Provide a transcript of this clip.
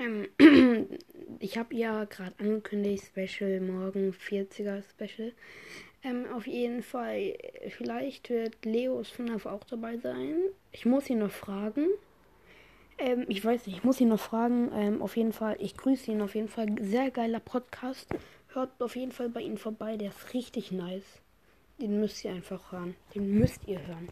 Ähm, ich habe ja gerade angekündigt, Special morgen, 40er Special. Ähm, auf jeden Fall, vielleicht wird Leos FNAF auch dabei sein. Ich muss ihn noch fragen. Ähm, ich weiß nicht, ich muss ihn noch fragen. Ähm, auf jeden Fall, ich grüße ihn auf jeden Fall. Sehr geiler Podcast. Hört auf jeden Fall bei ihm vorbei. Der ist richtig nice. Den müsst ihr einfach hören. Den müsst ihr hören.